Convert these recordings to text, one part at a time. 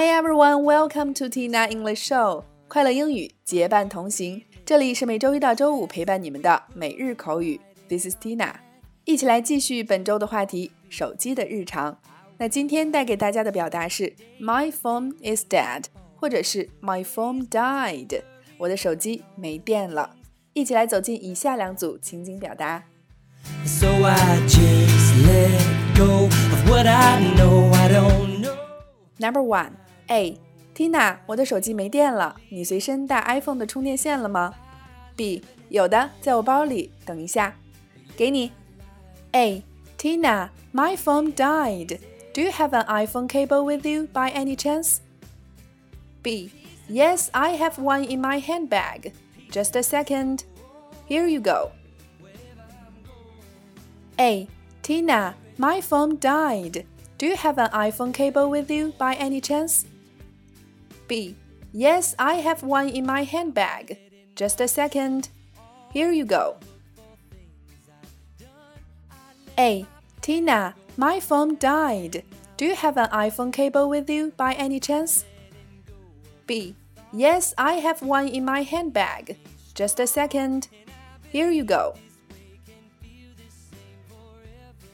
everyone, welcome to Tina English Show。快乐英语结伴同行，这里是每周一到周五陪伴你们的每日口语。This is Tina，一起来继续本周的话题——手机的日常。那今天带给大家的表达是 My phone is dead，或者是 My phone died，我的手机没电了。一起来走进以下两组情景表达。So I just let go of what I know I don't know. Number one. A，Tina，我的手机没电了，你随身带 iPhone 的充电线了吗？B，有的，在我包里，等一下，给你。A，Tina，my phone died. Do you have an iPhone cable with you by any chance? B, yes, I have one in my handbag. Just a second. Here you go. A, Tina, my phone died. Do you have an iPhone cable with you by any chance? B. Yes, I have one in my handbag. Just a second. Here you go. A. Tina, my phone died. Do you have an iPhone cable with you by any chance? B. Yes, I have one in my handbag. Just a second. Here you go.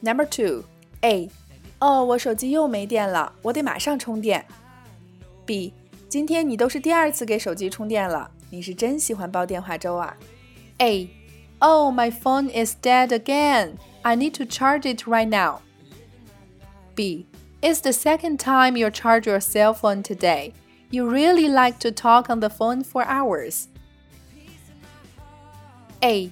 Number two. A. 哦，我手机又没电了，我得马上充电。B. 今天你都是第二次给手机充电了，你是真喜欢煲电话粥啊！A. Oh, my phone is dead again. I need to charge it right now. B. It's the second time you charge your cell phone today. You really like to talk on the phone for hours. A.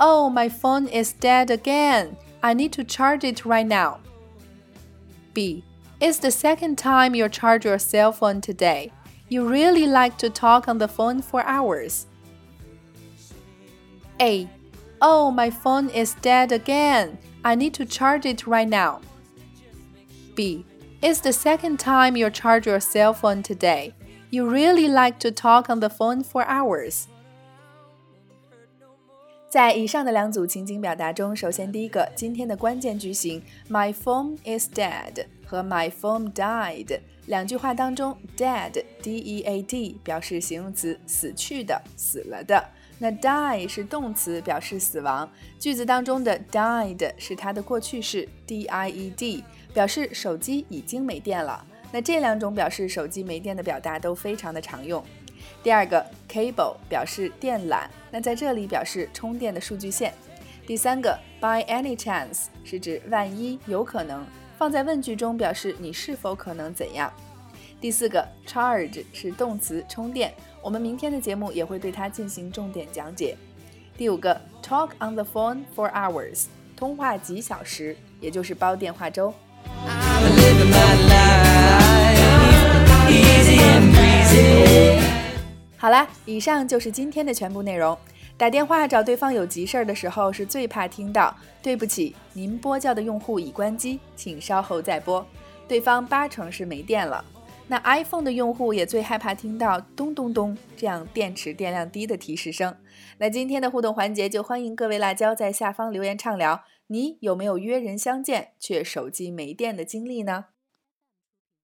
Oh, my phone is dead again. I need to charge it right now. B. It's the second time you charge your cell phone today. You really like to talk on the phone for hours. A. Oh, my phone is dead again. I need to charge it right now. B. It's the second time you charge your cell phone today. You really like to talk on the phone for hours. 在以上的两组情景表达中，首先第一个，今天的关键句型 “My phone is dead” 和 “My phone died” 两句话当中，dead（d-e-a-d） 表示形容词，死去的、死了的。那 die 是动词，表示死亡。句子当中的 died 是它的过去式，d-i-e-d，表示手机已经没电了。那这两种表示手机没电的表达都非常的常用。第二个 cable 表示电缆，那在这里表示充电的数据线。第三个 by any chance 是指万一、有可能。放在问句中表示你是否可能怎样。第四个，charge 是动词，充电。我们明天的节目也会对它进行重点讲解。第五个，talk on the phone for hours，通话几小时，也就是煲电话粥。好啦，以上就是今天的全部内容。打电话找对方有急事儿的时候，是最怕听到“对不起，您拨叫的用户已关机，请稍后再拨”。对方八成是没电了。那 iPhone 的用户也最害怕听到“咚咚咚”这样电池电量低的提示声。那今天的互动环节，就欢迎各位辣椒在下方留言畅聊，你有没有约人相见却手机没电的经历呢